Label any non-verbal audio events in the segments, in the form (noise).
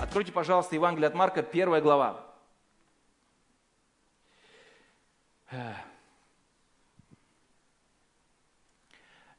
Откройте, пожалуйста, Евангелие от Марка, первая глава.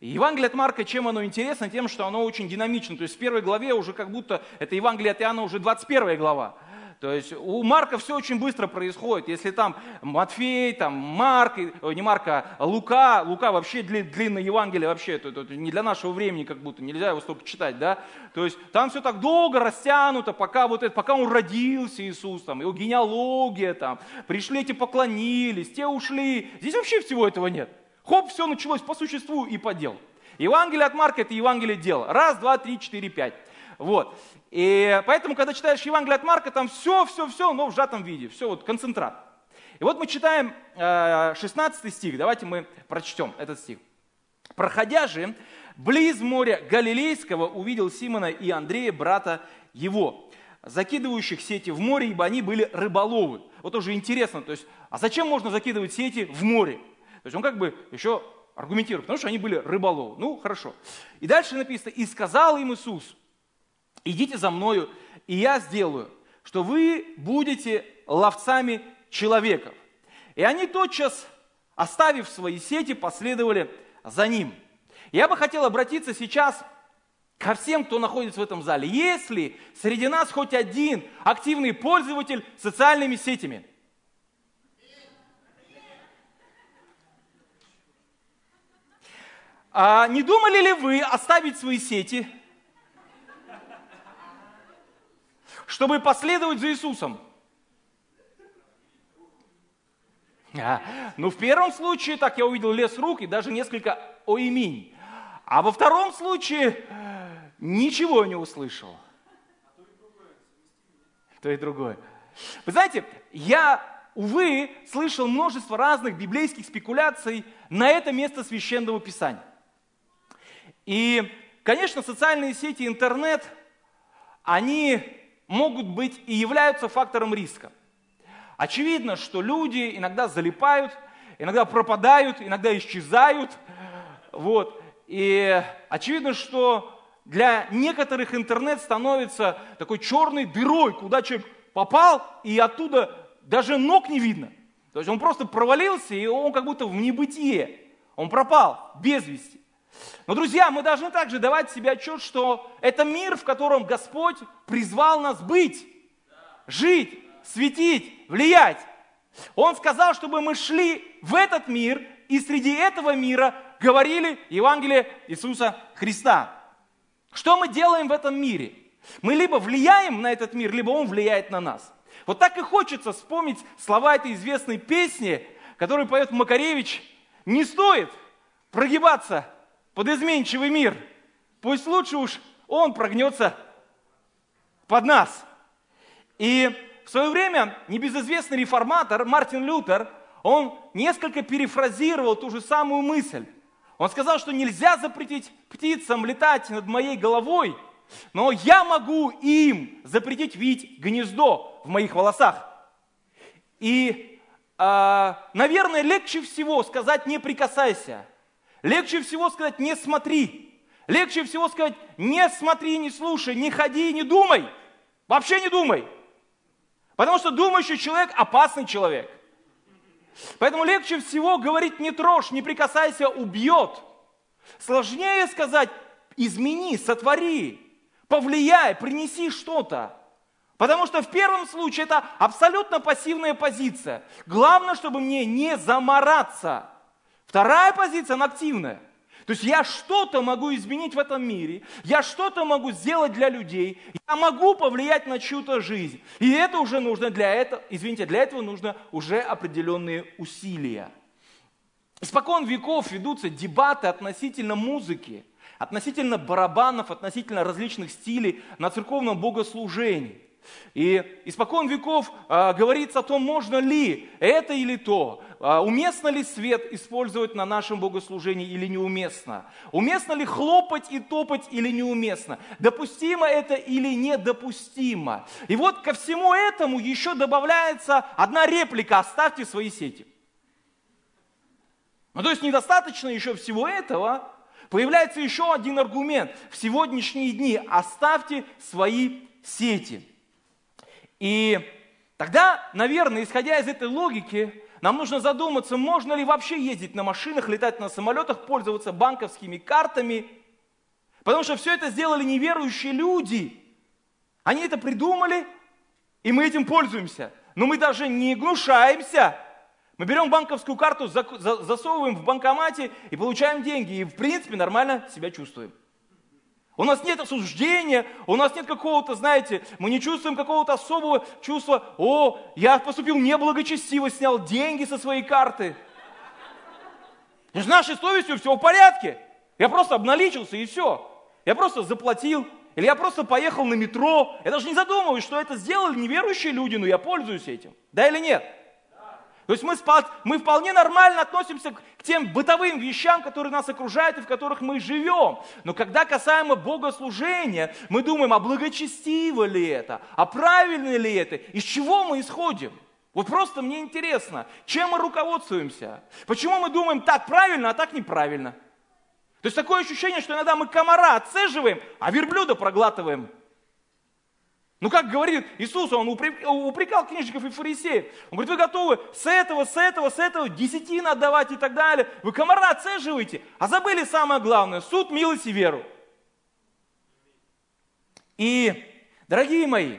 Евангелие от Марка, чем оно интересно? Тем, что оно очень динамично. То есть в первой главе уже как будто, это Евангелие от Иоанна уже 21 глава. То есть у Марка все очень быстро происходит. Если там Матфей, там Марк, не Марка, а Лука, Лука вообще длинное Евангелие, вообще это, это не для нашего времени как будто, нельзя его столько читать, да? То есть там все так долго растянуто, пока вот это, пока он родился, Иисус, там, его генеалогия, там, пришли эти поклонились, те ушли. Здесь вообще всего этого нет. Хоп, все началось по существу и по делу. Евангелие от Марка – это Евангелие дела. Раз, два, три, четыре, пять. Вот. И поэтому, когда читаешь Евангелие от Марка, там все, все, все, но в сжатом виде. Все, вот концентрат. И вот мы читаем 16 э, стих. Давайте мы прочтем этот стих. «Проходя же, близ моря Галилейского увидел Симона и Андрея, брата его, закидывающих сети в море, ибо они были рыболовы». Вот уже интересно, то есть, а зачем можно закидывать сети в море? То есть он как бы еще аргументирует, потому что они были рыболовы. Ну, хорошо. И дальше написано, «И сказал им Иисус, идите за мною, и я сделаю, что вы будете ловцами человеков. И они тотчас, оставив свои сети, последовали за ним. Я бы хотел обратиться сейчас ко всем, кто находится в этом зале. Если среди нас хоть один активный пользователь социальными сетями, а не думали ли вы оставить свои сети – чтобы последовать за Иисусом? А, ну, в первом случае, так я увидел лес рук и даже несколько оиминь. А во втором случае ничего не услышал. То и другое. Вы знаете, я, увы, слышал множество разных библейских спекуляций на это место священного писания. И, конечно, социальные сети, интернет, они могут быть и являются фактором риска. Очевидно, что люди иногда залипают, иногда пропадают, иногда исчезают. Вот. И очевидно, что для некоторых интернет становится такой черной дырой, куда человек попал, и оттуда даже ног не видно. То есть он просто провалился, и он как будто в небытие. Он пропал без вести. Но, друзья, мы должны также давать себе отчет, что это мир, в котором Господь призвал нас быть, жить, светить, влиять. Он сказал, чтобы мы шли в этот мир и среди этого мира говорили Евангелие Иисуса Христа. Что мы делаем в этом мире? Мы либо влияем на этот мир, либо он влияет на нас. Вот так и хочется вспомнить слова этой известной песни, которую поет Макаревич. Не стоит прогибаться под изменчивый мир. Пусть лучше уж он прогнется под нас. И в свое время небезызвестный реформатор Мартин Лютер, он несколько перефразировал ту же самую мысль. Он сказал, что нельзя запретить птицам летать над моей головой, но я могу им запретить видеть гнездо в моих волосах. И, э, наверное, легче всего сказать «не прикасайся», Легче всего сказать «не смотри». Легче всего сказать «не смотри, не слушай, не ходи, не думай». Вообще не думай. Потому что думающий человек – опасный человек. Поэтому легче всего говорить «не трожь, не прикасайся, убьет». Сложнее сказать «измени, сотвори, повлияй, принеси что-то». Потому что в первом случае это абсолютно пассивная позиция. Главное, чтобы мне не замораться – Вторая позиция, она активная. То есть я что-то могу изменить в этом мире, я что-то могу сделать для людей, я могу повлиять на чью-то жизнь. И это уже нужно для этого, извините, для этого нужно уже определенные усилия. Испокон веков ведутся дебаты относительно музыки, относительно барабанов, относительно различных стилей на церковном богослужении. И испокон веков а, говорится о том, можно ли это или то, а, уместно ли свет использовать на нашем богослужении или неуместно, уместно ли хлопать и топать или неуместно, допустимо это или недопустимо. И вот ко всему этому еще добавляется одна реплика «оставьте свои сети». Ну, то есть недостаточно еще всего этого, появляется еще один аргумент. В сегодняшние дни оставьте свои сети. И тогда, наверное, исходя из этой логики, нам нужно задуматься, можно ли вообще ездить на машинах, летать на самолетах, пользоваться банковскими картами. Потому что все это сделали неверующие люди. Они это придумали, и мы этим пользуемся. Но мы даже не гнушаемся. Мы берем банковскую карту, засовываем в банкомате и получаем деньги. И в принципе нормально себя чувствуем. У нас нет осуждения, у нас нет какого-то, знаете, мы не чувствуем какого-то особого чувства, о, я поступил неблагочестиво, снял деньги со своей карты. С нашей совестью все в порядке. Я просто обналичился и все. Я просто заплатил. Или я просто поехал на метро. Я даже не задумываюсь, что это сделали неверующие люди, но я пользуюсь этим. Да или нет? То есть мы, мы вполне нормально относимся к тем бытовым вещам, которые нас окружают и в которых мы живем. Но когда касаемо богослужения, мы думаем, а благочестиво ли это, а правильно ли это, из чего мы исходим? Вот просто мне интересно, чем мы руководствуемся? Почему мы думаем так правильно, а так неправильно? То есть такое ощущение, что иногда мы комара отцеживаем, а верблюда проглатываем. Ну, как говорит Иисус, он упрекал книжников и фарисеев. Он говорит, вы готовы с этого, с этого, с этого десятин отдавать и так далее. Вы комара отцеживаете, а забыли самое главное, суд, милость и веру. И, дорогие мои,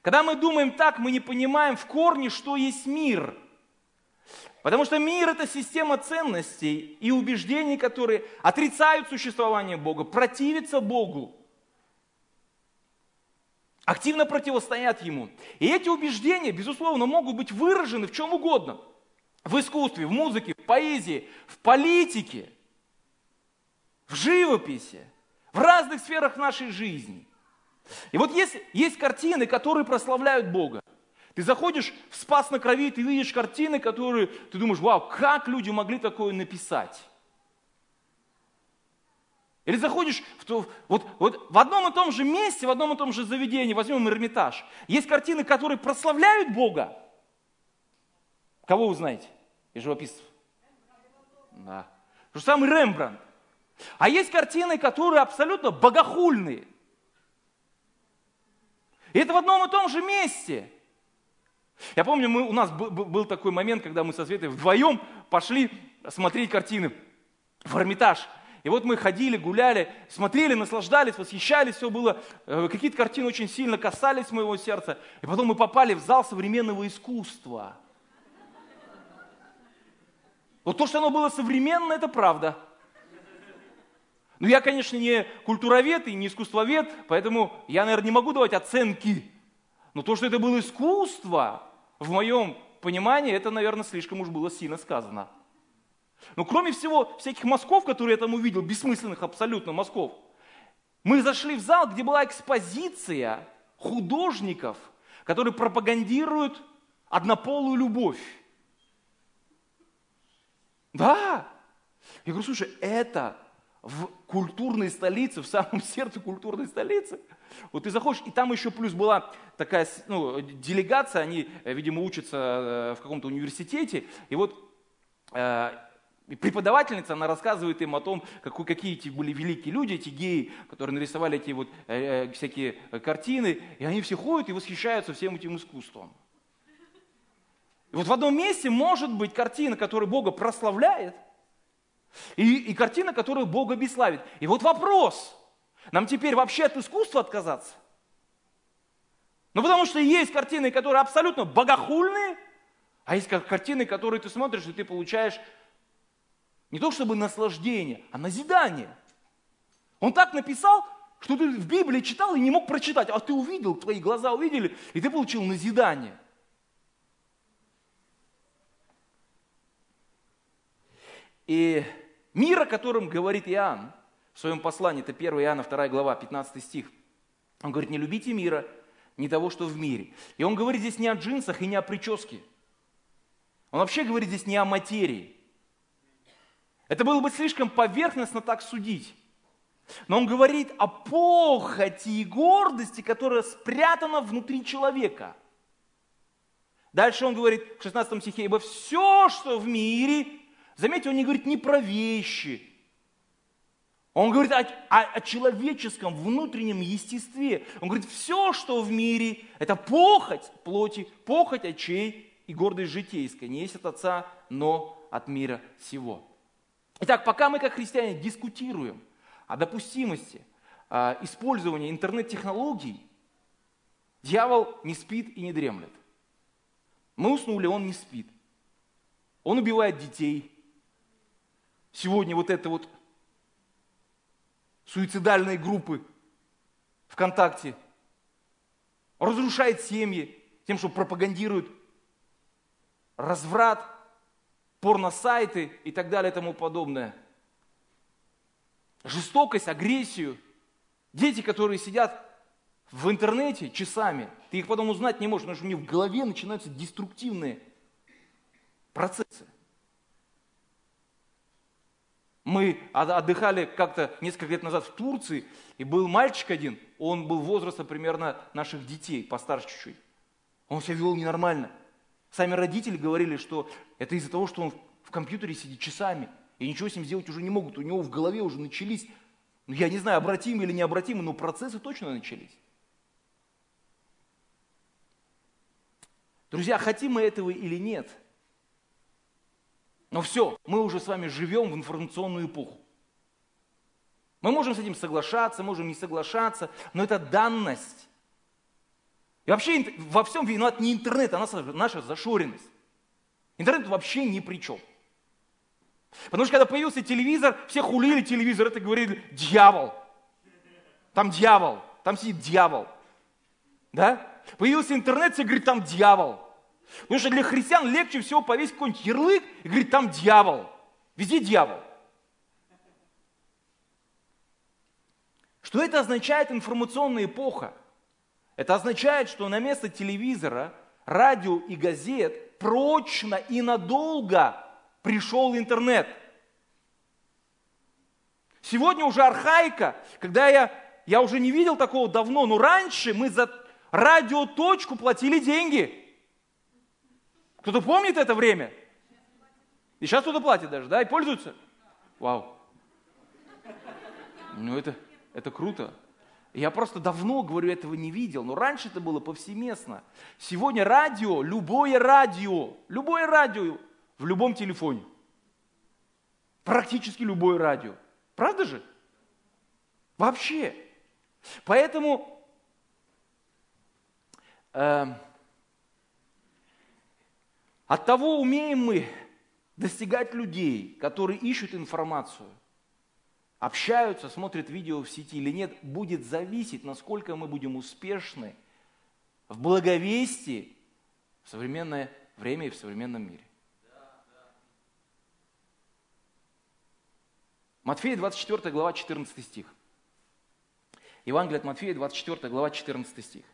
когда мы думаем так, мы не понимаем в корне, что есть мир. Потому что мир – это система ценностей и убеждений, которые отрицают существование Бога, противятся Богу активно противостоят ему. И эти убеждения, безусловно, могут быть выражены в чем угодно. В искусстве, в музыке, в поэзии, в политике, в живописи, в разных сферах нашей жизни. И вот есть, есть картины, которые прославляют Бога. Ты заходишь в Спас на крови, ты видишь картины, которые ты думаешь, вау, как люди могли такое написать? Или заходишь в, то, вот, вот в одном и том же месте, в одном и том же заведении, возьмем Эрмитаж, есть картины, которые прославляют Бога. Кого вы знаете из живописцев? Да. Же самый Рембрандт. А есть картины, которые абсолютно богохульные. И это в одном и том же месте. Я помню, мы, у нас был, был такой момент, когда мы со Светой вдвоем пошли смотреть картины в Эрмитаж. И вот мы ходили, гуляли, смотрели, наслаждались, восхищались, все было, э, какие-то картины очень сильно касались моего сердца. И потом мы попали в зал современного искусства. Вот то, что оно было современно, это правда. Но я, конечно, не культуровед и не искусствовед, поэтому я, наверное, не могу давать оценки. Но то, что это было искусство, в моем понимании, это, наверное, слишком уж было сильно сказано. Но кроме всего, всяких мазков, которые я там увидел, бессмысленных абсолютно мазков, мы зашли в зал, где была экспозиция художников, которые пропагандируют однополую любовь. Да. Я говорю, слушай, это в культурной столице, в самом (laughs) сердце культурной столицы. Вот ты заходишь, и там еще плюс была такая ну, делегация, они, видимо, учатся э, в каком-то университете, и вот э, и преподавательница, она рассказывает им о том, какой, какие эти были великие люди, эти геи, которые нарисовали эти вот э, э всякие картины, и они все ходят и восхищаются всем этим искусством. И вот в одном месте может быть картина, которая Бога прославляет, и, и картина, которая Бога бесславит. И вот вопрос, нам теперь вообще от искусства отказаться? Ну потому что есть картины, которые абсолютно богохульные, а есть картины, которые ты смотришь, и ты получаешь не то чтобы наслаждение, а назидание. Он так написал, что ты в Библии читал и не мог прочитать, а ты увидел, твои глаза увидели, и ты получил назидание. И мир, о котором говорит Иоанн в своем послании, это 1 Иоанна 2 глава, 15 стих, он говорит, не любите мира, не того, что в мире. И он говорит здесь не о джинсах и не о прическе. Он вообще говорит здесь не о материи. Это было бы слишком поверхностно так судить. Но он говорит о похоти и гордости, которая спрятана внутри человека. Дальше он говорит в 16 стихе, ибо все, что в мире, заметьте, он не говорит не про вещи, он говорит о, о, о человеческом внутреннем естестве. Он говорит, все, что в мире, это похоть плоти, похоть очей и гордость житейская. Не есть от Отца, но от мира сего. Итак, пока мы как христиане дискутируем о допустимости э, использования интернет-технологий, дьявол не спит и не дремлет. Мы уснули, он не спит. Он убивает детей. Сегодня вот это вот суицидальные группы ВКонтакте, разрушает семьи тем, что пропагандирует разврат, порносайты и так далее и тому подобное. Жестокость, агрессию. Дети, которые сидят в интернете часами, ты их потом узнать не можешь, потому что у них в голове начинаются деструктивные процессы. Мы отдыхали как-то несколько лет назад в Турции, и был мальчик один, он был возраста примерно наших детей, постарше чуть-чуть. Он себя вел ненормально. Сами родители говорили, что это из-за того, что он в компьютере сидит часами, и ничего с ним сделать уже не могут. У него в голове уже начались, ну, я не знаю, обратимые или необратимые, но процессы точно начались. Друзья, хотим мы этого или нет – но все, мы уже с вами живем в информационную эпоху. Мы можем с этим соглашаться, можем не соглашаться, но это данность. И вообще во всем виноват не интернет, а наша, наша зашоренность. Интернет вообще ни при чем. Потому что когда появился телевизор, все хулили телевизор, это говорили дьявол. Там дьявол, там сидит дьявол. Да? Появился интернет, все говорят, там дьявол. Потому что для христиан легче всего повесить какой-нибудь ярлык и говорить, там дьявол. Везде дьявол. Что это означает информационная эпоха? Это означает, что на место телевизора, радио и газет прочно и надолго пришел интернет. Сегодня уже архаика, когда я, я уже не видел такого давно, но раньше мы за радиоточку платили деньги – кто-то помнит это время? И сейчас кто-то платит даже, да, и пользуется? Вау. Ну это, это круто. Я просто давно, говорю, этого не видел, но раньше это было повсеместно. Сегодня радио, любое радио, любое радио в любом телефоне. Практически любое радио. Правда же? Вообще. Поэтому э, от того, умеем мы достигать людей, которые ищут информацию, общаются, смотрят видео в сети или нет, будет зависеть, насколько мы будем успешны в благовестии в современное время и в современном мире. Матфея 24 глава 14 стих. Евангелие от Матфея 24 глава 14 стих.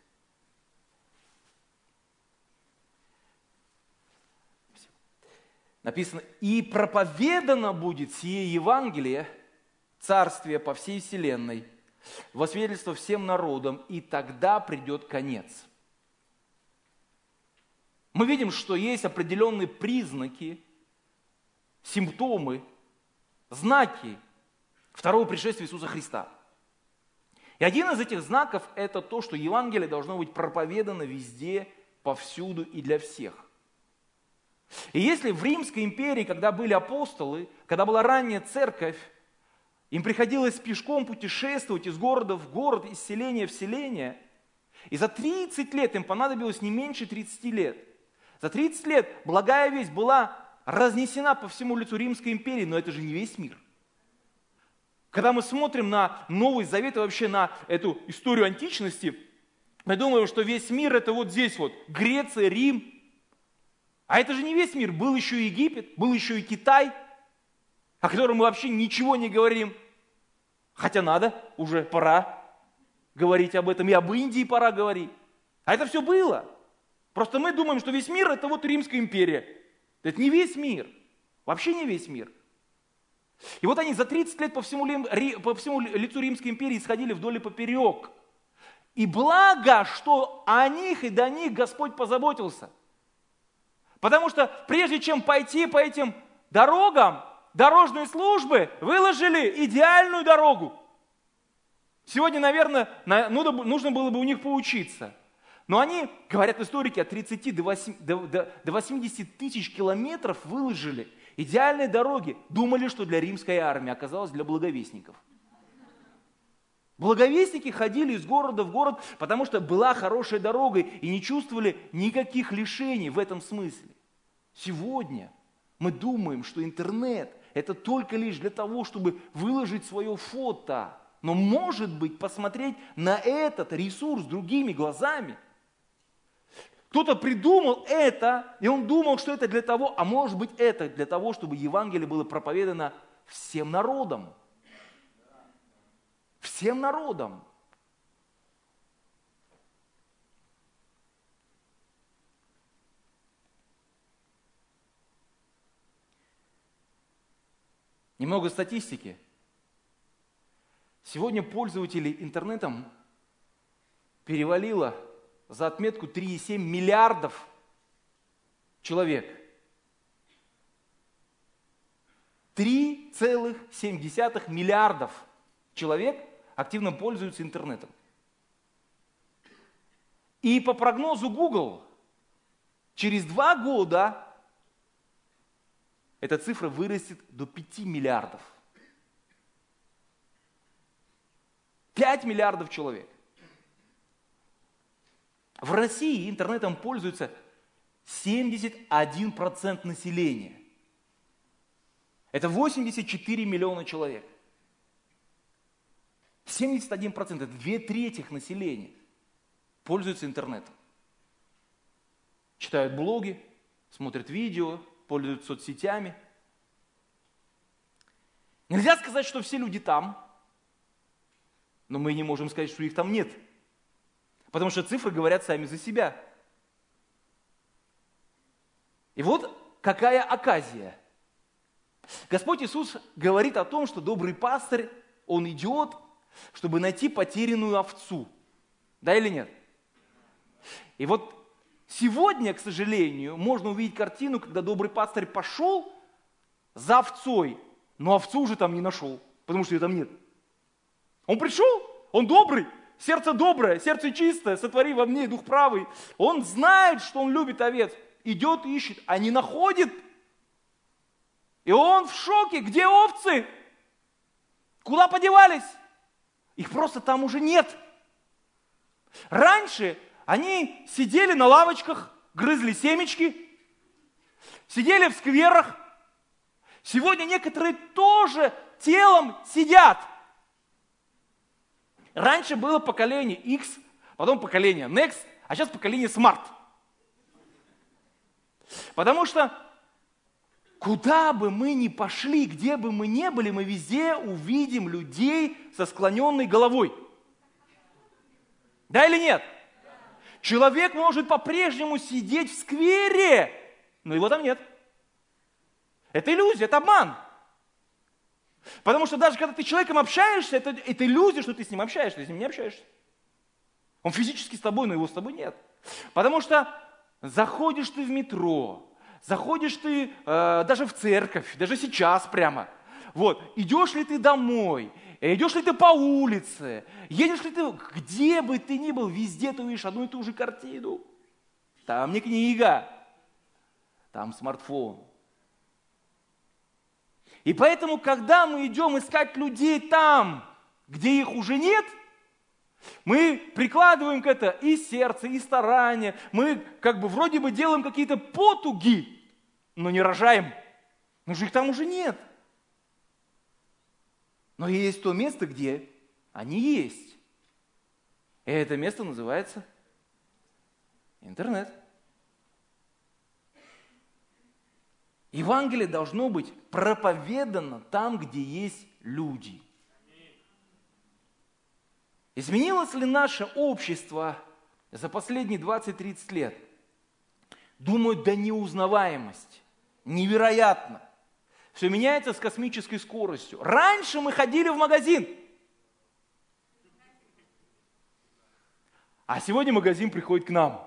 Написано, и проповедано будет сие Евангелие, царствие по всей вселенной, во свидетельство всем народам, и тогда придет конец. Мы видим, что есть определенные признаки, симптомы, знаки второго пришествия Иисуса Христа. И один из этих знаков – это то, что Евангелие должно быть проповедано везде, повсюду и для всех. И если в Римской империи, когда были апостолы, когда была ранняя церковь, им приходилось пешком путешествовать из города в город, из селения в селение, и за 30 лет им понадобилось не меньше 30 лет. За 30 лет благая весть была разнесена по всему лицу Римской империи, но это же не весь мир. Когда мы смотрим на Новый Завет и вообще на эту историю античности, мы думаем, что весь мир это вот здесь вот, Греция, Рим, а это же не весь мир. Был еще и Египет, был еще и Китай, о котором мы вообще ничего не говорим. Хотя надо, уже пора говорить об этом. И об Индии пора говорить. А это все было. Просто мы думаем, что весь мир это вот Римская империя. Это не весь мир. Вообще не весь мир. И вот они за 30 лет по всему, по всему лицу Римской империи сходили вдоль и поперек. И благо, что о них и до них Господь позаботился. Потому что прежде чем пойти по этим дорогам, дорожные службы выложили идеальную дорогу. Сегодня, наверное, нужно было бы у них поучиться. Но они, говорят историки, от 30 до 80 тысяч километров выложили идеальные дороги. Думали, что для римской армии, оказалось для благовестников. Благовестники ходили из города в город, потому что была хорошая дорога и не чувствовали никаких лишений в этом смысле. Сегодня мы думаем, что интернет – это только лишь для того, чтобы выложить свое фото. Но может быть посмотреть на этот ресурс другими глазами. Кто-то придумал это, и он думал, что это для того, а может быть это для того, чтобы Евангелие было проповедано всем народам. Всем народам. Немного статистики. Сегодня пользователей интернетом перевалило за отметку 3,7 миллиардов человек. 3,7 миллиардов человек активно пользуются интернетом. И по прогнозу Google, через два года эта цифра вырастет до 5 миллиардов. 5 миллиардов человек. В России интернетом пользуется 71% населения. Это 84 миллиона человек. 71% это две трети населения пользуются интернетом. Читают блоги, смотрят видео, пользуются соцсетями. Нельзя сказать, что все люди там, но мы не можем сказать, что их там нет. Потому что цифры говорят сами за себя. И вот какая оказия. Господь Иисус говорит о том, что добрый пастырь, он идет, чтобы найти потерянную овцу. Да или нет? И вот Сегодня, к сожалению, можно увидеть картину, когда добрый пастырь пошел за овцой, но овцу уже там не нашел, потому что ее там нет. Он пришел, он добрый, сердце доброе, сердце чистое, сотвори во мне дух правый. Он знает, что он любит овец, идет ищет, а не находит. И он в шоке, где овцы? Куда подевались? Их просто там уже нет. Раньше они сидели на лавочках, грызли семечки, сидели в скверах. Сегодня некоторые тоже телом сидят. Раньше было поколение X, потом поколение Next, а сейчас поколение Smart. Потому что куда бы мы ни пошли, где бы мы ни были, мы везде увидим людей со склоненной головой. Да или нет? Человек может по-прежнему сидеть в сквере, но его там нет. Это иллюзия, это обман. Потому что даже когда ты с человеком общаешься, это, это иллюзия, что ты с ним общаешься, ты с ним не общаешься. Он физически с тобой, но его с тобой нет. Потому что заходишь ты в метро, заходишь ты э, даже в церковь, даже сейчас прямо. Вот, идешь ли ты домой, идешь ли ты по улице, едешь ли ты, где бы ты ни был, везде ты увидишь одну и ту же картину. Там не книга, там смартфон. И поэтому, когда мы идем искать людей там, где их уже нет, мы прикладываем к это и сердце, и старание. Мы как бы вроде бы делаем какие-то потуги, но не рожаем. Но же их там уже нет. Но есть то место, где они есть. И это место называется интернет. Евангелие должно быть проповедано там, где есть люди. Изменилось ли наше общество за последние 20-30 лет думают до неузнаваемости. Невероятно. Все меняется с космической скоростью. Раньше мы ходили в магазин. А сегодня магазин приходит к нам.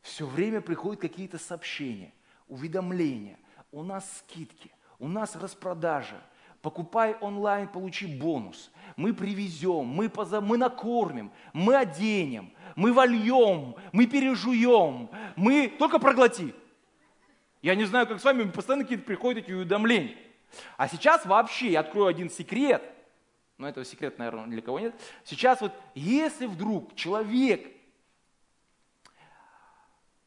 Все время приходят какие-то сообщения, уведомления. У нас скидки, у нас распродажа. Покупай онлайн, получи бонус. Мы привезем, мы, поза... мы накормим, мы оденем, мы вольем, мы пережуем, мы только проглоти. Я не знаю, как с вами, постоянно какие-то приходят эти уведомления. А сейчас вообще я открою один секрет, но этого секрета, наверное, для кого нет. Сейчас вот, если вдруг человек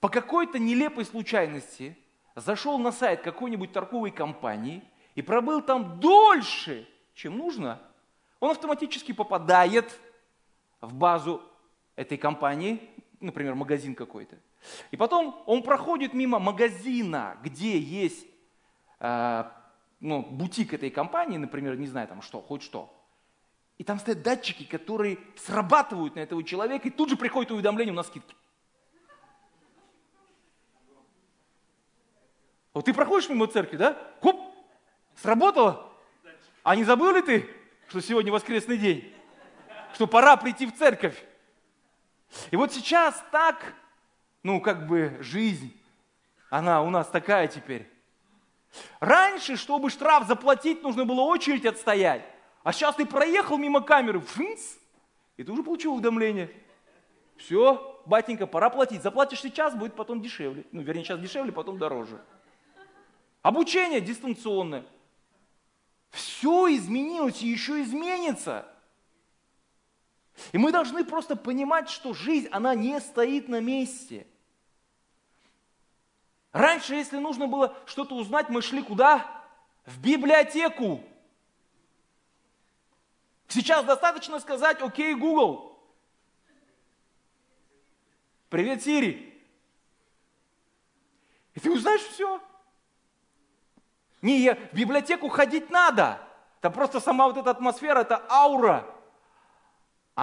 по какой-то нелепой случайности зашел на сайт какой-нибудь торговой компании и пробыл там дольше, чем нужно, он автоматически попадает в базу этой компании, например, магазин какой-то. И потом он проходит мимо магазина, где есть э, ну, бутик этой компании, например, не знаю там что, хоть что. И там стоят датчики, которые срабатывают на этого человека, и тут же приходит уведомление на скидки. Вот ты проходишь мимо церкви, да? Хоп, сработало? А не забыл ли ты, что сегодня воскресный день? Что пора прийти в церковь? И вот сейчас так, ну как бы жизнь, она у нас такая теперь. Раньше, чтобы штраф заплатить, нужно было очередь отстоять. А сейчас ты проехал мимо камеры, фынц, и ты уже получил уведомление. Все, батенька, пора платить. Заплатишь сейчас, будет потом дешевле. Ну, вернее, сейчас дешевле, потом дороже. Обучение дистанционное. Все изменилось и еще изменится. И мы должны просто понимать, что жизнь, она не стоит на месте. Раньше, если нужно было что-то узнать, мы шли куда? В библиотеку. Сейчас достаточно сказать «Окей, Google». Привет, Сири. И ты узнаешь все. Не, в библиотеку ходить надо. Там просто сама вот эта атмосфера, эта аура,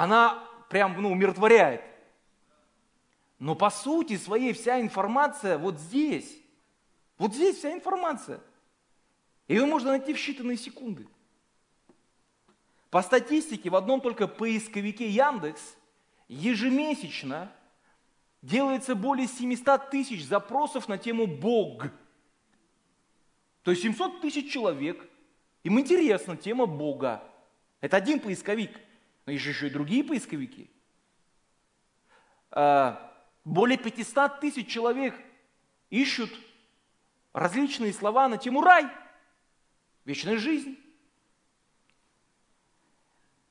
она прям, ну, умиротворяет. Но по сути своей вся информация вот здесь. Вот здесь вся информация. Ее можно найти в считанные секунды. По статистике, в одном только поисковике Яндекс ежемесячно делается более 700 тысяч запросов на тему Бог. То есть 700 тысяч человек, им интересна тема Бога. Это один поисковик, но есть еще и другие поисковики. А, более 500 тысяч человек ищут различные слова на тему рай, вечная жизнь.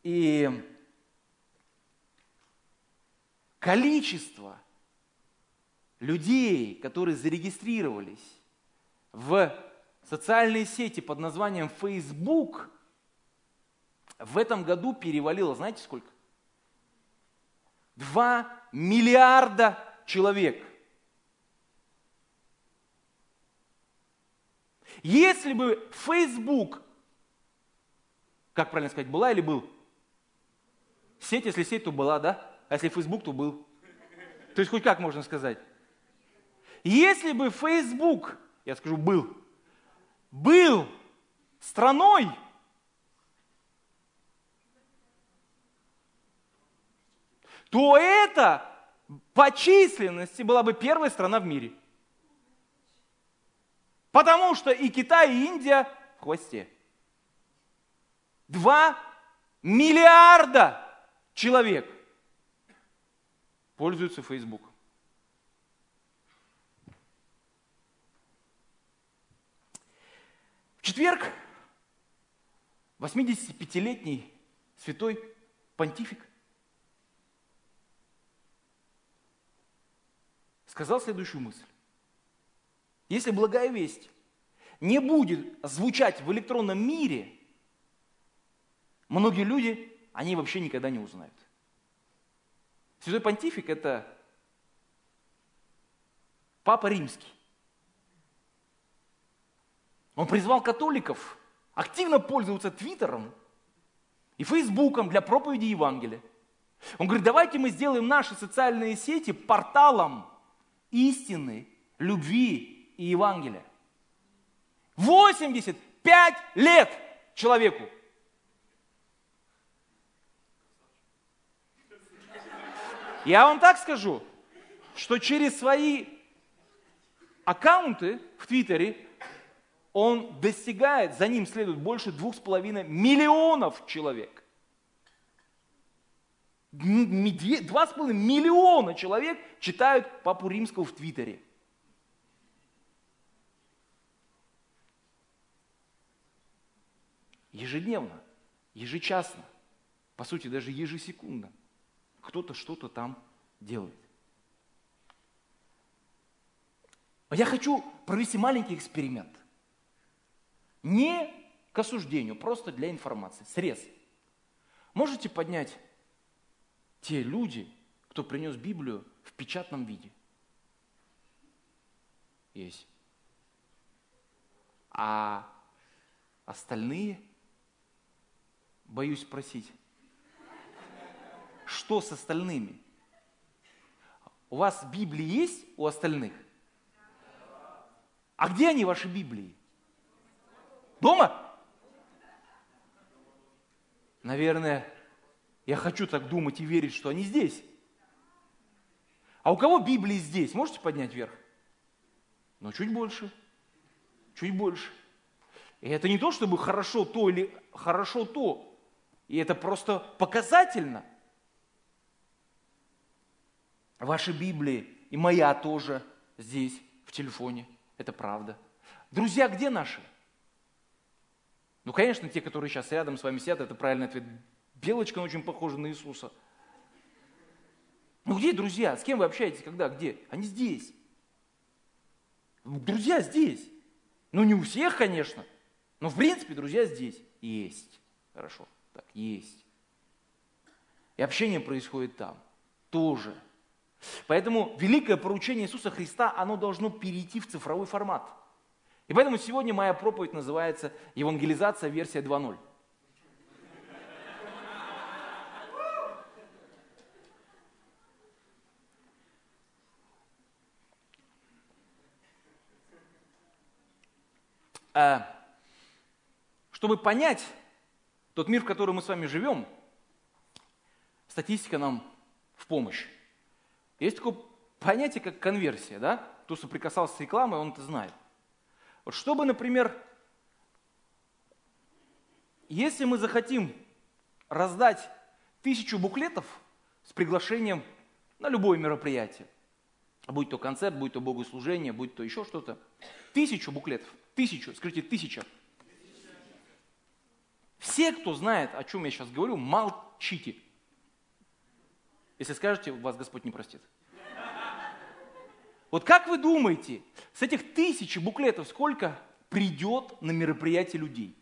И количество людей, которые зарегистрировались в социальные сети под названием Facebook в этом году перевалило, знаете сколько? Два миллиарда человек. Если бы Facebook, как правильно сказать, была или был? Сеть, если сеть, то была, да? А если Facebook, то был. То есть хоть как можно сказать? Если бы Facebook, я скажу, был, был страной, то это по численности была бы первая страна в мире. Потому что и Китай, и Индия в хвосте. Два миллиарда человек пользуются Фейсбуком. четверг 85-летний святой понтифик сказал следующую мысль. Если благая весть не будет звучать в электронном мире, многие люди, они вообще никогда не узнают. Святой понтифик – это Папа Римский. Он призвал католиков активно пользоваться Твиттером и Фейсбуком для проповеди Евангелия. Он говорит, давайте мы сделаем наши социальные сети порталом истины, любви и Евангелия. 85 лет человеку. Я вам так скажу, что через свои аккаунты в Твиттере он достигает, за ним следует больше двух с половиной миллионов человек. Два с половиной миллиона человек читают Папу Римского в Твиттере. Ежедневно, ежечасно, по сути даже ежесекундно кто-то что-то там делает. Я хочу провести маленький эксперимент. Не к осуждению, просто для информации. Срез. Можете поднять те люди, кто принес Библию в печатном виде? Есть. А остальные, боюсь спросить, что с остальными? У вас Библии есть у остальных? А где они, ваши Библии? Дома? Наверное, я хочу так думать и верить, что они здесь. А у кого Библии здесь? Можете поднять вверх? Но чуть больше. Чуть больше. И это не то, чтобы хорошо то или хорошо то. И это просто показательно – Ваши Библии и моя тоже здесь, в телефоне. Это правда. Друзья, где наши? Ну, конечно, те, которые сейчас рядом с вами сидят, это правильный ответ. Белочка очень похожа на Иисуса. Ну где друзья? С кем вы общаетесь? Когда? Где? Они здесь. Друзья здесь. Ну не у всех, конечно. Но в принципе друзья здесь. Есть. Хорошо. Так, есть. И общение происходит там. Тоже. Поэтому великое поручение Иисуса Христа, оно должно перейти в цифровой формат. И поэтому сегодня моя проповедь называется «Евангелизация версия 2.0». А, чтобы понять тот мир, в котором мы с вами живем, статистика нам в помощь. Есть такое понятие, как конверсия, да? Кто соприкасался с рекламой, он это знает. Вот чтобы, например, если мы захотим раздать тысячу буклетов с приглашением на любое мероприятие, будь то концерт, будь то богослужение, будь то еще что-то, тысячу буклетов, тысячу, скажите, тысяча. Все, кто знает, о чем я сейчас говорю, молчите. Если скажете, вас Господь не простит. Вот как вы думаете, с этих тысячи буклетов сколько придет на мероприятие людей?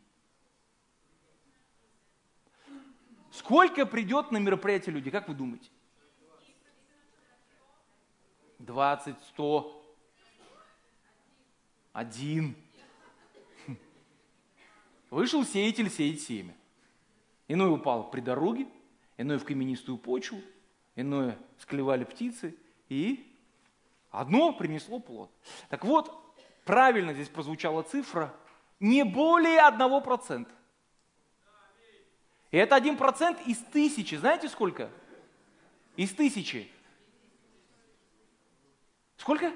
Сколько придет на мероприятие людей, как вы думаете? 20, 100, один. Вышел сеятель сеять семя. Иной упал при дороге, иной в каменистую почву, иное склевали птицы, и одно принесло плод. Так вот, правильно здесь прозвучала цифра, не более одного процента. И это один процент из тысячи. Знаете сколько? Из тысячи. Сколько?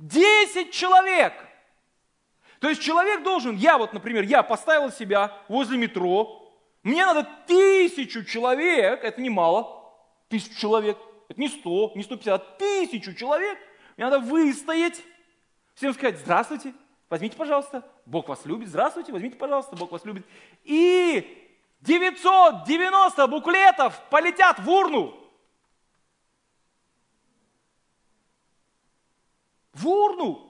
Десять человек. То есть человек должен, я вот, например, я поставил себя возле метро, мне надо тысячу человек, это немало, тысячу человек, это не сто, не сто пятьдесят, а тысячу человек, мне надо выстоять, всем сказать, здравствуйте, возьмите, пожалуйста, Бог вас любит, здравствуйте, возьмите, пожалуйста, Бог вас любит. И 990 буклетов полетят в урну. В урну.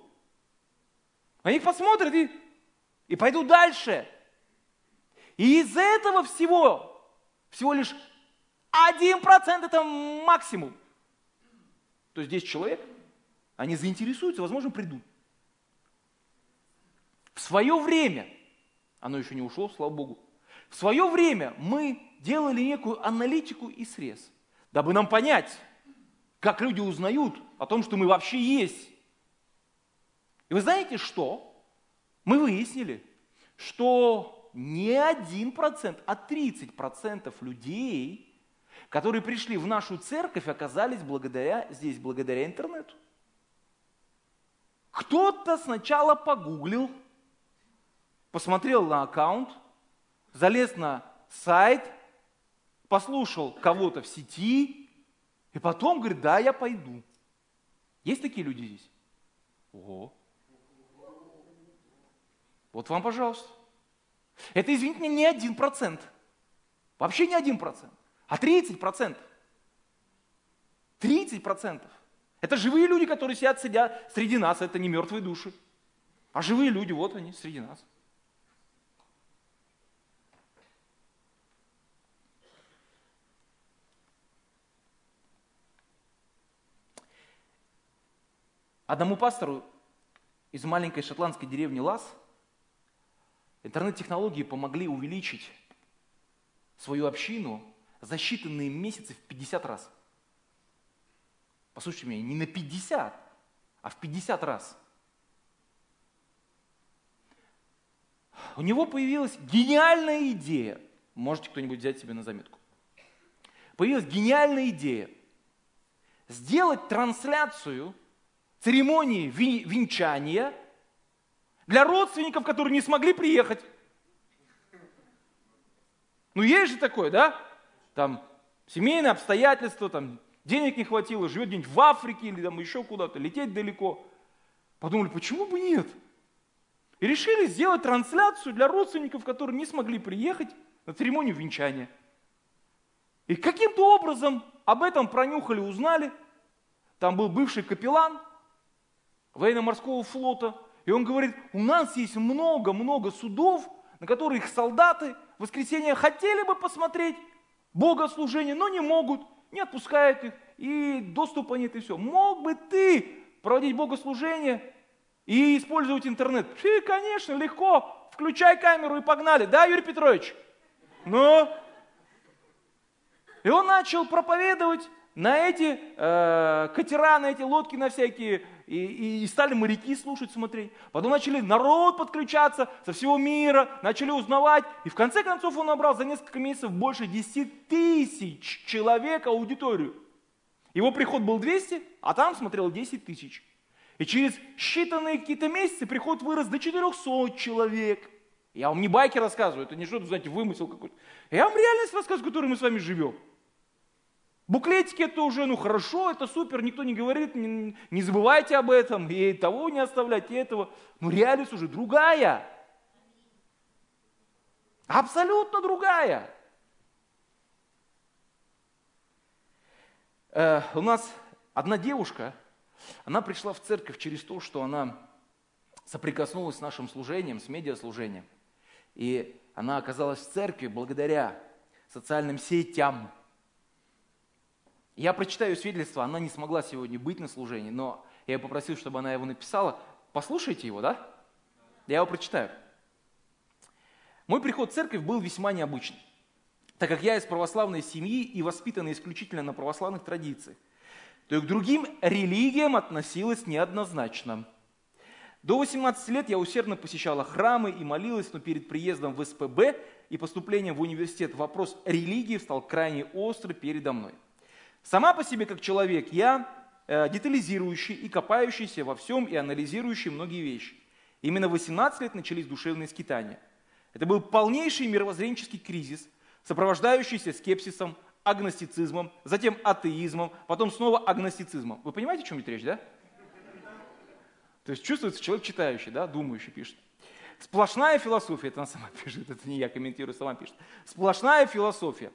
Них посмотрят и, и пойдут дальше. И из этого всего, всего лишь один процент это максимум. То есть 10 человек, они заинтересуются, возможно, придут. В свое время, оно еще не ушло, слава Богу, в свое время мы делали некую аналитику и срез, дабы нам понять, как люди узнают о том, что мы вообще есть. И вы знаете что? Мы выяснили, что не один процент, а 30 процентов людей, которые пришли в нашу церковь, оказались благодаря, здесь благодаря интернету. Кто-то сначала погуглил, посмотрел на аккаунт, залез на сайт, послушал кого-то в сети, и потом говорит, да, я пойду. Есть такие люди здесь? Ого. Вот вам, пожалуйста. Это, извините меня, не один процент. Вообще не один процент, а 30 процентов. 30 процентов. Это живые люди, которые сидят, сидят среди нас, это не мертвые души. А живые люди, вот они, среди нас. Одному пастору из маленькой шотландской деревни Лас интернет-технологии помогли увеличить свою общину за считанные месяцы в 50 раз. Послушайте меня, не на 50, а в 50 раз. У него появилась гениальная идея. Можете кто-нибудь взять себе на заметку. Появилась гениальная идея сделать трансляцию церемонии венчания для родственников, которые не смогли приехать. Ну, есть же такое, да? Там семейные обстоятельства, там денег не хватило, живет где-нибудь в Африке или там еще куда-то, лететь далеко. Подумали, почему бы нет? И решили сделать трансляцию для родственников, которые не смогли приехать на церемонию венчания. И каким-то образом об этом пронюхали, узнали. Там был бывший капеллан, военно-морского флота. И он говорит, у нас есть много-много судов, на которых солдаты в воскресенье хотели бы посмотреть богослужение, но не могут, не отпускают их, и доступа нет, и все. Мог бы ты проводить богослужение и использовать интернет? И, конечно, легко. Включай камеру и погнали. Да, Юрий Петрович? Ну? И он начал проповедовать на эти э, катера, на эти лодки, на всякие, и, и, стали моряки слушать, смотреть. Потом начали народ подключаться со всего мира, начали узнавать. И в конце концов он набрал за несколько месяцев больше 10 тысяч человек аудиторию. Его приход был 200, а там смотрел 10 тысяч. И через считанные какие-то месяцы приход вырос до 400 человек. Я вам не байки рассказываю, это не что-то, знаете, вымысел какой-то. Я вам реальность рассказываю, в которой мы с вами живем. Буклетики это уже, ну хорошо, это супер, никто не говорит, не, не забывайте об этом, и того не оставляйте, и этого. Но реальность уже другая. Абсолютно другая. Э, у нас одна девушка, она пришла в церковь через то, что она соприкоснулась с нашим служением, с медиаслужением. И она оказалась в церкви благодаря социальным сетям – я прочитаю свидетельство, она не смогла сегодня быть на служении, но я попросил, чтобы она его написала. Послушайте его, да? Я его прочитаю. Мой приход в церковь был весьма необычный, так как я из православной семьи и воспитанный исключительно на православных традициях, то и к другим религиям относилась неоднозначно. До 18 лет я усердно посещала храмы и молилась, но перед приездом в СПБ и поступлением в университет вопрос религии стал крайне острый передо мной – Сама по себе как человек я э, детализирующий и копающийся во всем и анализирующий многие вещи. Именно в 18 лет начались душевные скитания. Это был полнейший мировоззренческий кризис, сопровождающийся скепсисом, агностицизмом, затем атеизмом, потом снова агностицизмом. Вы понимаете, о чем идет речь, да? То есть чувствуется человек читающий, да, думающий пишет. Сплошная философия, это она сама (laughs) пишет, это не я комментирую, сама пишет. Сплошная философия.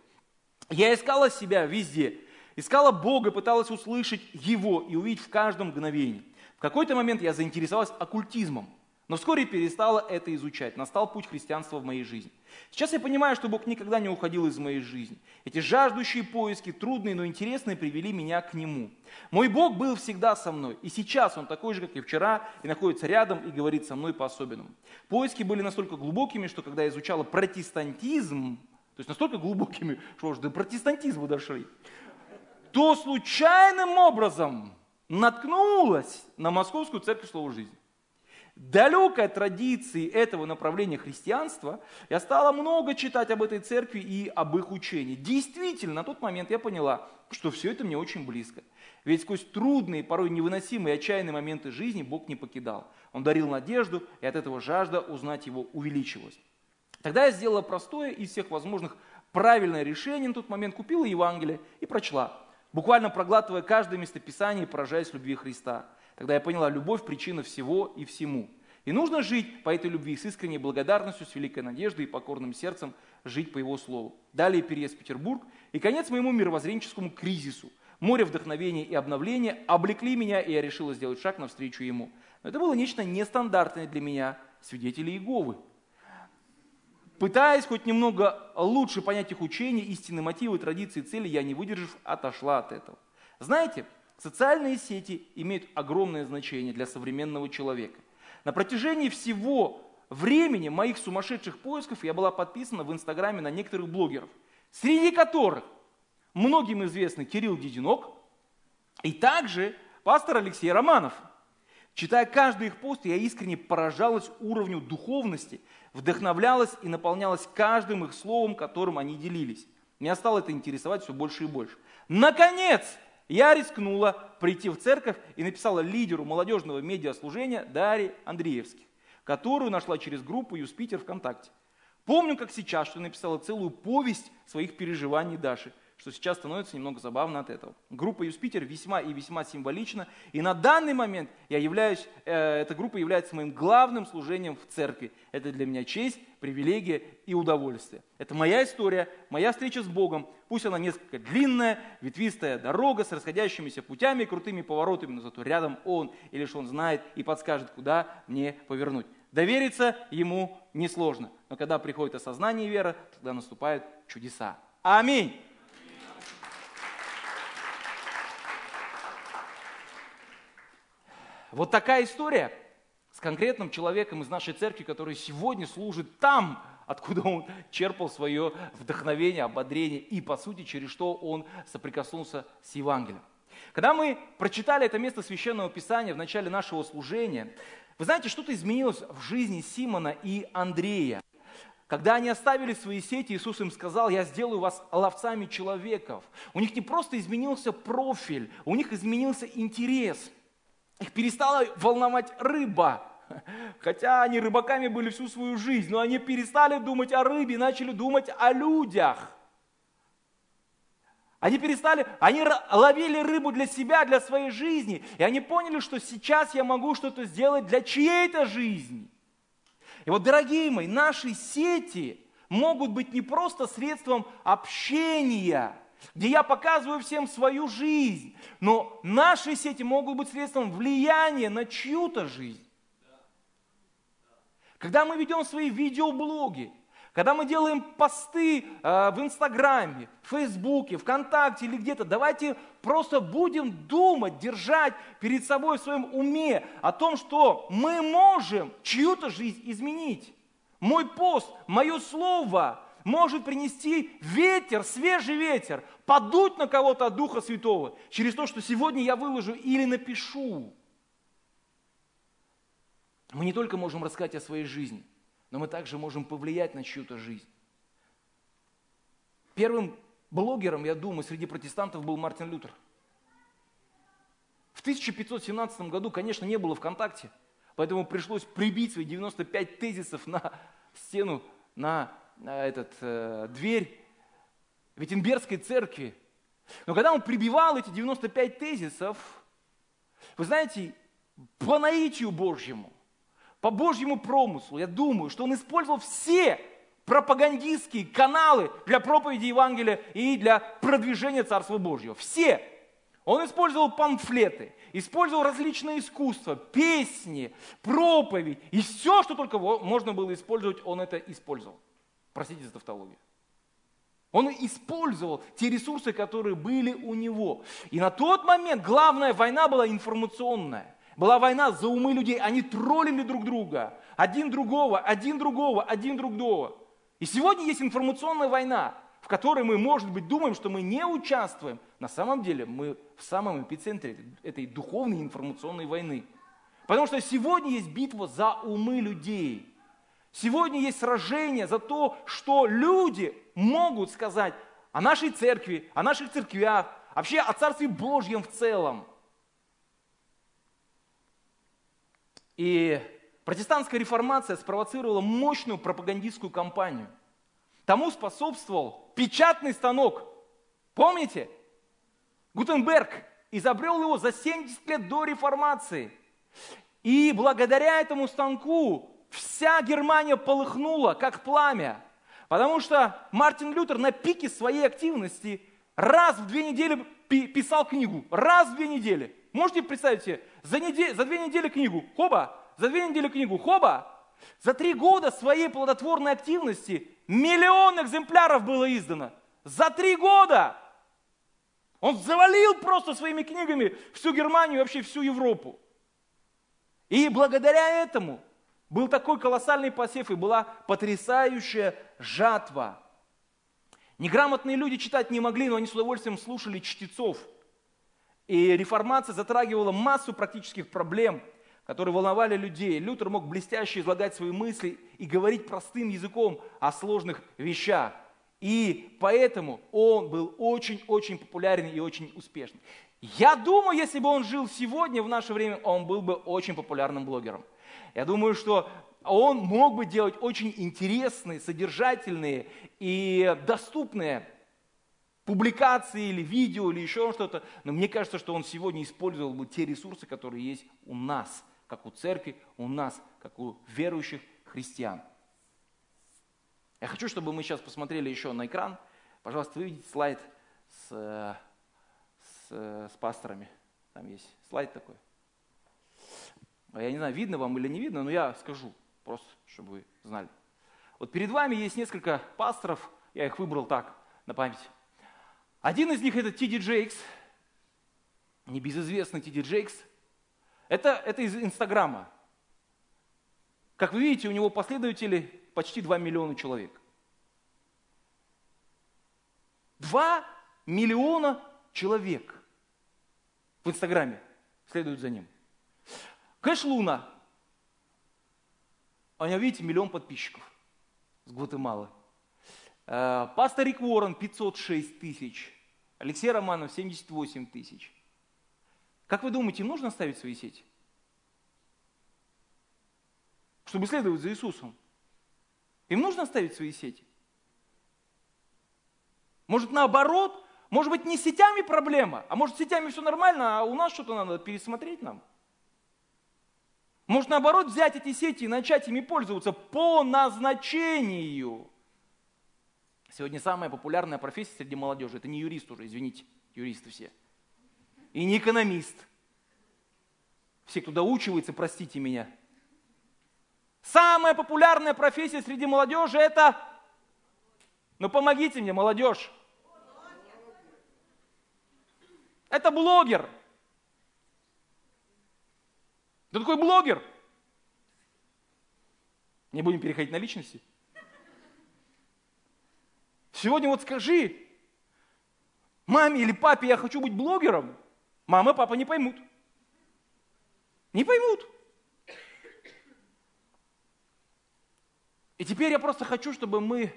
Я искала себя везде, Искала Бога, пыталась услышать Его и увидеть в каждом мгновении. В какой-то момент я заинтересовалась оккультизмом, но вскоре перестала это изучать. Настал путь христианства в моей жизни. Сейчас я понимаю, что Бог никогда не уходил из моей жизни. Эти жаждущие поиски, трудные, но интересные, привели меня к Нему. Мой Бог был всегда со мной, и сейчас Он такой же, как и вчера, и находится рядом и говорит со мной по-особенному. Поиски были настолько глубокими, что когда я изучала протестантизм, то есть настолько глубокими, что уже до протестантизма дошли, то случайным образом наткнулась на Московскую церковь Слова Жизни. Далекой от традиции этого направления христианства, я стала много читать об этой церкви и об их учении. Действительно, на тот момент я поняла, что все это мне очень близко. Ведь сквозь трудные, порой невыносимые, отчаянные моменты жизни Бог не покидал. Он дарил надежду, и от этого жажда узнать Его увеличилась. Тогда я сделала простое из всех возможных правильное решение на тот момент, купила Евангелие и прочла, буквально проглатывая каждое местописание и поражаясь любви Христа. Тогда я поняла, любовь – причина всего и всему. И нужно жить по этой любви с искренней благодарностью, с великой надеждой и покорным сердцем жить по Его Слову. Далее переезд в Петербург и конец моему мировоззренческому кризису. Море вдохновения и обновления облекли меня, и я решила сделать шаг навстречу Ему. Но это было нечто нестандартное для меня, свидетели Иеговы. Пытаясь хоть немного лучше понять их учения, истинные мотивы, традиции, цели, я, не выдержав, отошла от этого. Знаете, Социальные сети имеют огромное значение для современного человека. На протяжении всего времени моих сумасшедших поисков я была подписана в Инстаграме на некоторых блогеров, среди которых многим известный Кирилл Дединок и также пастор Алексей Романов. Читая каждый их пост, я искренне поражалась уровню духовности, вдохновлялась и наполнялась каждым их словом, которым они делились. Меня стало это интересовать все больше и больше. Наконец, я рискнула прийти в церковь и написала лидеру молодежного медиаслужения Дарье Андреевски, которую нашла через группу Юспитер ВКонтакте. Помню, как сейчас, что написала целую повесть своих переживаний Даши – что сейчас становится немного забавно от этого. Группа Юспитер весьма и весьма символична, и на данный момент я являюсь, э, эта группа является моим главным служением в церкви. Это для меня честь, привилегия и удовольствие. Это моя история, моя встреча с Богом. Пусть она несколько длинная, ветвистая дорога с расходящимися путями и крутыми поворотами, но зато рядом Он, или лишь Он знает и подскажет, куда мне повернуть. Довериться Ему несложно, но когда приходит осознание и вера, тогда наступают чудеса. Аминь. Вот такая история с конкретным человеком из нашей церкви, который сегодня служит там, откуда он черпал свое вдохновение, ободрение и, по сути, через что он соприкоснулся с Евангелием. Когда мы прочитали это место Священного Писания в начале нашего служения, вы знаете, что-то изменилось в жизни Симона и Андрея. Когда они оставили свои сети, Иисус им сказал, я сделаю вас ловцами человеков. У них не просто изменился профиль, у них изменился интерес – их перестала волновать рыба. Хотя они рыбаками были всю свою жизнь, но они перестали думать о рыбе, начали думать о людях. Они перестали, они ловили рыбу для себя, для своей жизни. И они поняли, что сейчас я могу что-то сделать для чьей-то жизни. И вот, дорогие мои, наши сети могут быть не просто средством общения – где я показываю всем свою жизнь. Но наши сети могут быть средством влияния на чью-то жизнь. Когда мы ведем свои видеоблоги, когда мы делаем посты э, в Инстаграме, в Фейсбуке, ВКонтакте или где-то, давайте просто будем думать, держать перед собой в своем уме о том, что мы можем чью-то жизнь изменить. Мой пост, мое слово может принести ветер, свежий ветер, подуть на кого-то от Духа Святого через то, что сегодня я выложу или напишу. Мы не только можем рассказать о своей жизни, но мы также можем повлиять на чью-то жизнь. Первым блогером, я думаю, среди протестантов был Мартин Лютер. В 1517 году, конечно, не было ВКонтакте, поэтому пришлось прибить свои 95 тезисов на стену, на этот, э, дверь Виттенбергской церкви. Но когда он прибивал эти 95 тезисов, вы знаете, по наитию Божьему, по Божьему промыслу, я думаю, что он использовал все пропагандистские каналы для проповеди Евангелия и для продвижения Царства Божьего. Все. Он использовал памфлеты, использовал различные искусства, песни, проповедь. И все, что только можно было использовать, он это использовал. Простите за тавтологию. Он использовал те ресурсы, которые были у него. И на тот момент главная война была информационная. Была война за умы людей. Они троллили друг друга. Один другого, один другого, один другого. И сегодня есть информационная война, в которой мы, может быть, думаем, что мы не участвуем. На самом деле мы в самом эпицентре этой духовной информационной войны. Потому что сегодня есть битва за умы людей. Сегодня есть сражение за то, что люди могут сказать о нашей церкви, о наших церквях, вообще о Царстве Божьем в целом. И протестантская реформация спровоцировала мощную пропагандистскую кампанию. Тому способствовал печатный станок. Помните? Гутенберг изобрел его за 70 лет до реформации. И благодаря этому станку вся Германия полыхнула, как пламя. Потому что Мартин Лютер на пике своей активности раз в две недели писал книгу. Раз в две недели. Можете представить себе? За, неделю, за две недели книгу. Хоба. За две недели книгу. Хоба. За три года своей плодотворной активности миллион экземпляров было издано. За три года. Он завалил просто своими книгами всю Германию и вообще всю Европу. И благодаря этому был такой колоссальный посев и была потрясающая жатва. Неграмотные люди читать не могли, но они с удовольствием слушали чтецов. И реформация затрагивала массу практических проблем, которые волновали людей. Лютер мог блестяще излагать свои мысли и говорить простым языком о сложных вещах. И поэтому он был очень-очень популярен и очень успешный. Я думаю, если бы он жил сегодня, в наше время, он был бы очень популярным блогером. Я думаю, что он мог бы делать очень интересные, содержательные и доступные публикации или видео или еще что-то. Но мне кажется, что он сегодня использовал бы те ресурсы, которые есть у нас, как у церкви, у нас, как у верующих христиан. Я хочу, чтобы мы сейчас посмотрели еще на экран. Пожалуйста, выведите слайд с, с, с пасторами. Там есть слайд такой. Я не знаю, видно вам или не видно, но я скажу, просто чтобы вы знали. Вот перед вами есть несколько пасторов, я их выбрал так, на память. Один из них это Тиди Джейкс, небезызвестный Тиди Джейкс. Это, это из Инстаграма. Как вы видите, у него последователи почти 2 миллиона человек. 2 миллиона человек в Инстаграме следуют за ним. Кэш Луна. У него, видите, миллион подписчиков с Гватемалы. Э, пастор Рик Уоррен 506 тысяч. Алексей Романов 78 тысяч. Как вы думаете, им нужно ставить свои сети? Чтобы следовать за Иисусом. Им нужно ставить свои сети? Может наоборот, может быть не сетями проблема, а может сетями все нормально, а у нас что-то надо пересмотреть нам? Может, наоборот, взять эти сети и начать ими пользоваться по назначению. Сегодня самая популярная профессия среди молодежи – это не юрист уже, извините, юристы все. И не экономист. Все, кто доучивается, простите меня. Самая популярная профессия среди молодежи – это… Ну, помогите мне, молодежь. Это блогер. Кто такой блогер? Не будем переходить на личности. Сегодня вот скажи, маме или папе, я хочу быть блогером. Мама и папа не поймут. Не поймут. И теперь я просто хочу, чтобы мы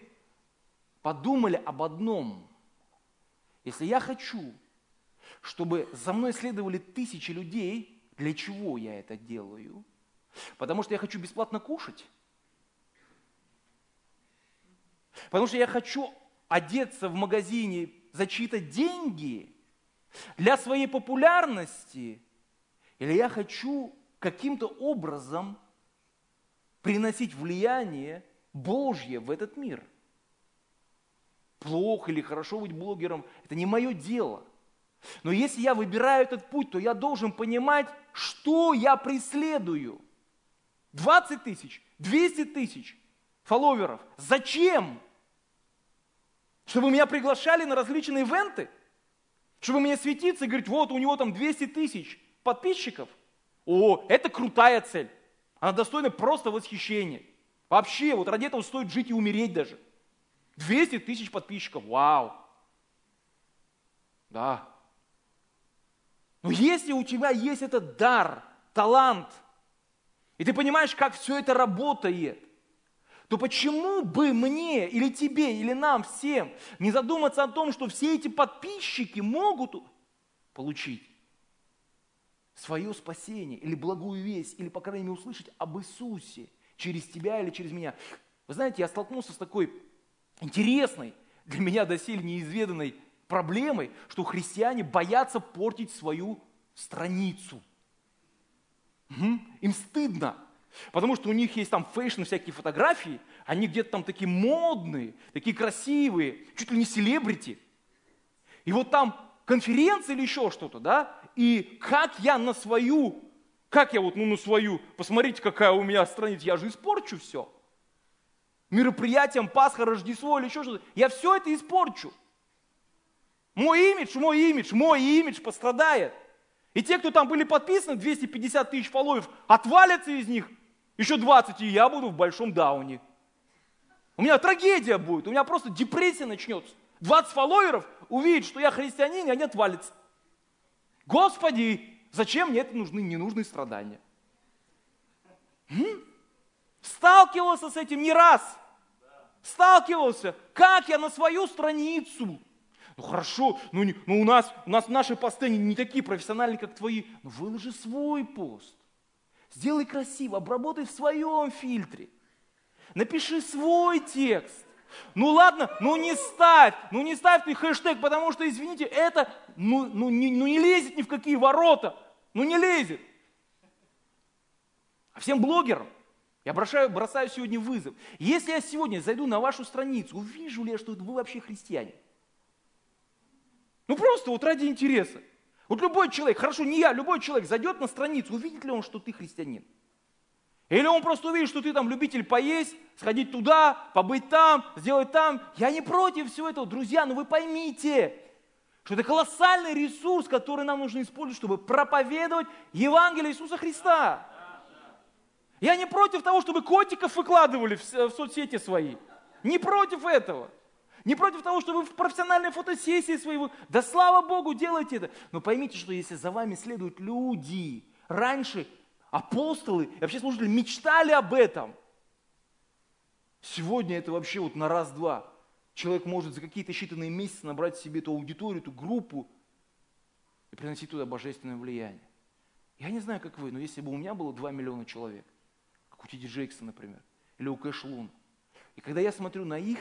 подумали об одном. Если я хочу, чтобы за мной следовали тысячи людей, для чего я это делаю? Потому что я хочу бесплатно кушать. Потому что я хочу одеться в магазине за чьи-то деньги, для своей популярности, или я хочу каким-то образом приносить влияние Божье в этот мир. Плохо или хорошо быть блогером, это не мое дело. Но если я выбираю этот путь, то я должен понимать, что я преследую. 20 тысяч, 200 тысяч фолловеров. Зачем? Чтобы меня приглашали на различные ивенты? Чтобы мне светиться и говорить, вот у него там 200 тысяч подписчиков? О, это крутая цель. Она достойна просто восхищения. Вообще, вот ради этого стоит жить и умереть даже. 200 тысяч подписчиков, вау. Да. Но если у тебя есть этот дар, талант, и ты понимаешь, как все это работает, то почему бы мне или тебе, или нам всем не задуматься о том, что все эти подписчики могут получить свое спасение или благую весть, или, по крайней мере, услышать об Иисусе через тебя или через меня. Вы знаете, я столкнулся с такой интересной, для меня доселе неизведанной проблемой, что христиане боятся портить свою страницу. Угу. Им стыдно, потому что у них есть там fashion, всякие фотографии, они где-то там такие модные, такие красивые, чуть ли не celebrity. И вот там конференция или еще что-то, да, и как я на свою, как я вот, ну, на свою, посмотрите, какая у меня страница, я же испорчу все. Мероприятием Пасха, Рождество или еще что-то, я все это испорчу. Мой имидж, мой имидж, мой имидж пострадает. И те, кто там были подписаны, 250 тысяч фолловеров, отвалятся из них, еще 20, и я буду в большом дауне. У меня трагедия будет, у меня просто депрессия начнется. 20 фолловеров увидят, что я христианин, и они отвалятся. Господи, зачем мне это нужны ненужные страдания? М? Сталкивался с этим не раз. Сталкивался. Как я на свою страницу ну хорошо, ну, не, ну у, нас, у нас наши посты не, не такие профессиональные, как твои. Ну выложи свой пост. Сделай красиво, обработай в своем фильтре. Напиши свой текст. Ну ладно, ну не ставь, ну не ставь ты хэштег, потому что, извините, это ну, ну, не, ну не лезет ни в какие ворота. Ну не лезет. А всем блогерам я бросаю, бросаю сегодня вызов. Если я сегодня зайду на вашу страницу, увижу ли я, что вы вообще христиане – ну просто вот ради интереса. Вот любой человек, хорошо, не я, любой человек зайдет на страницу, увидит ли он, что ты христианин? Или он просто увидит, что ты там любитель поесть, сходить туда, побыть там, сделать там. Я не против всего этого, друзья, но вы поймите, что это колоссальный ресурс, который нам нужно использовать, чтобы проповедовать Евангелие Иисуса Христа. Я не против того, чтобы котиков выкладывали в, соцсети свои. Не против этого. Не против того, что вы в профессиональной фотосессии своей, да слава Богу, делайте это. Но поймите, что если за вами следуют люди, раньше апостолы и вообще служители мечтали об этом. Сегодня это вообще вот на раз-два. Человек может за какие-то считанные месяцы набрать себе эту аудиторию, эту группу и приносить туда божественное влияние. Я не знаю, как вы, но если бы у меня было 2 миллиона человек, как у Тиди Джейкса, например, или у Кэш Лун, и когда я смотрю на их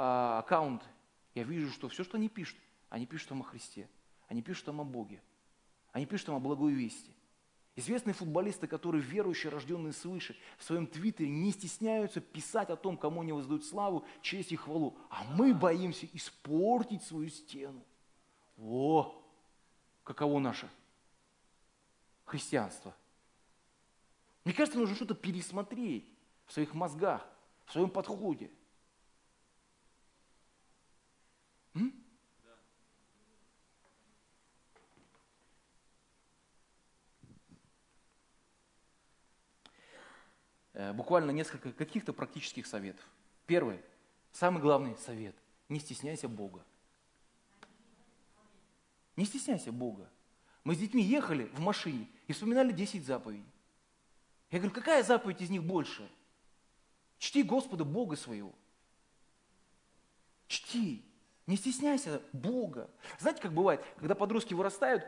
а, аккаунты, я вижу, что все, что они пишут, они пишут там о Христе, они пишут там о Боге, они пишут там о благой вести. Известные футболисты, которые верующие, рожденные свыше, в своем твиттере не стесняются писать о том, кому они воздают славу, честь и хвалу. А мы боимся испортить свою стену. О, каково наше христианство. Мне кажется, нужно что-то пересмотреть в своих мозгах, в своем подходе. Буквально несколько каких-то практических советов. Первый, самый главный совет – не стесняйся Бога. Не стесняйся Бога. Мы с детьми ехали в машине и вспоминали 10 заповедей. Я говорю, какая заповедь из них больше? Чти Господа Бога своего. Чти. Не стесняйся Бога. Знаете, как бывает, когда подростки вырастают,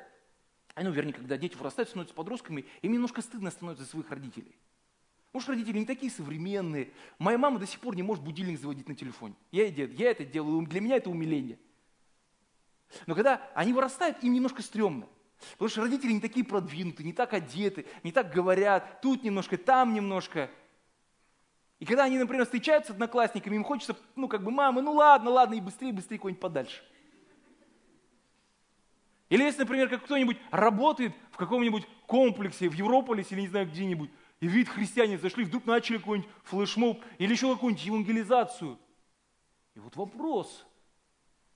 ну, вернее, когда дети вырастают, становятся подростками, им немножко стыдно становится за своих родителей. Может, родители не такие современные. Моя мама до сих пор не может будильник заводить на телефоне. Я, я это делаю, для меня это умиление. Но когда они вырастают, им немножко стрёмно. Потому что родители не такие продвинутые, не так одеты, не так говорят, тут немножко, там немножко. И когда они, например, встречаются с одноклассниками, им хочется, ну, как бы, мама, ну ладно, ладно, и быстрее, быстрее куда-нибудь подальше. Или если, например, как кто-нибудь работает в каком-нибудь комплексе, в Европолисе или не знаю где-нибудь, и вид христиане зашли, вдруг начали какой-нибудь флешмоб или еще какую-нибудь евангелизацию. И вот вопрос.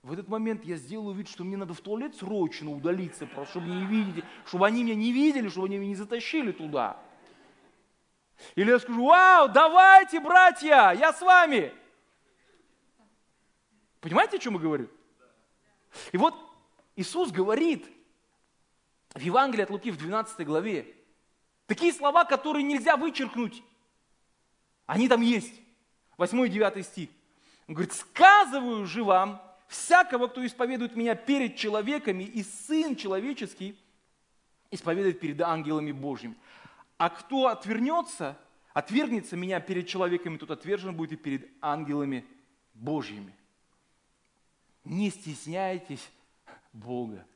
В этот момент я сделаю вид, что мне надо в туалет срочно удалиться, просто чтобы не видели, чтобы они меня не видели, чтобы они меня не затащили туда. Или я скажу, вау, давайте, братья, я с вами. Понимаете, о чем я говорю? И вот Иисус говорит в Евангелии от Луки в 12 главе такие слова, которые нельзя вычеркнуть. Они там есть. 8 и 9 стих. Он говорит, сказываю же вам, всякого, кто исповедует меня перед человеками, и Сын Человеческий исповедует перед ангелами Божьими. А кто отвернется, отвергнется меня перед человеками, тот отвержен будет и перед ангелами Божьими. Не стесняйтесь Бога.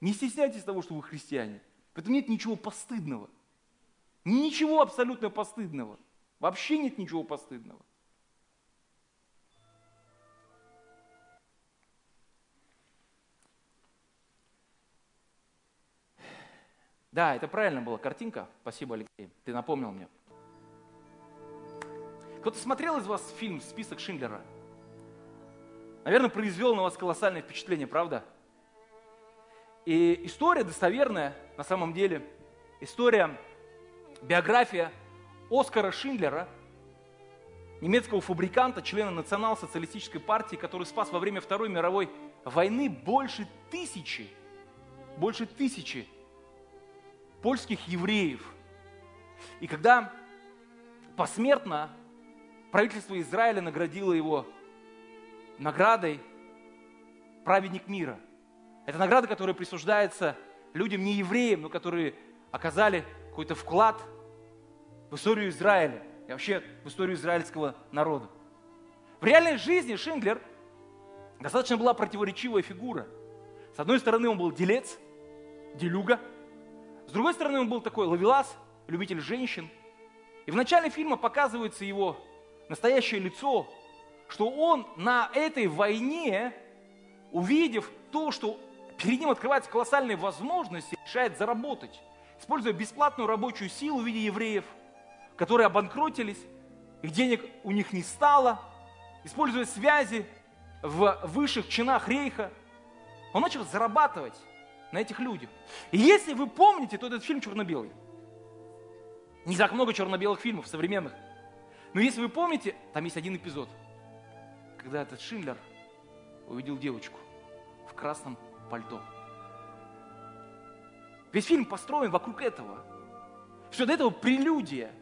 Не стесняйтесь того, что вы христиане. В этом нет ничего постыдного. Ничего абсолютно постыдного. Вообще нет ничего постыдного. Да, это правильно была картинка. Спасибо, Алексей. Ты напомнил мне. Кто-то смотрел из вас фильм «Список Шиндлера»? Наверное, произвел на вас колоссальное впечатление, правда? И история достоверная, на самом деле. История, биография Оскара Шиндлера, немецкого фабриканта, члена национал-социалистической партии, который спас во время Второй мировой войны больше тысячи, больше тысячи польских евреев. И когда посмертно правительство Израиля наградило его наградой праведник мира. Это награда, которая присуждается людям не евреям, но которые оказали какой-то вклад в историю Израиля и вообще в историю израильского народа. В реальной жизни Шиндлер достаточно была противоречивая фигура. С одной стороны, он был делец, делюга – с другой стороны, он был такой ловелас, любитель женщин. И в начале фильма показывается его настоящее лицо, что он на этой войне, увидев то, что перед ним открываются колоссальные возможности, решает заработать, используя бесплатную рабочую силу в виде евреев, которые обанкротились, их денег у них не стало, используя связи в высших чинах рейха, он начал зарабатывать на этих людях. И если вы помните, то этот фильм черно-белый. Не так много черно-белых фильмов современных. Но если вы помните, там есть один эпизод, когда этот Шиндлер увидел девочку в красном пальто. Весь фильм построен вокруг этого. Все до этого прелюдия.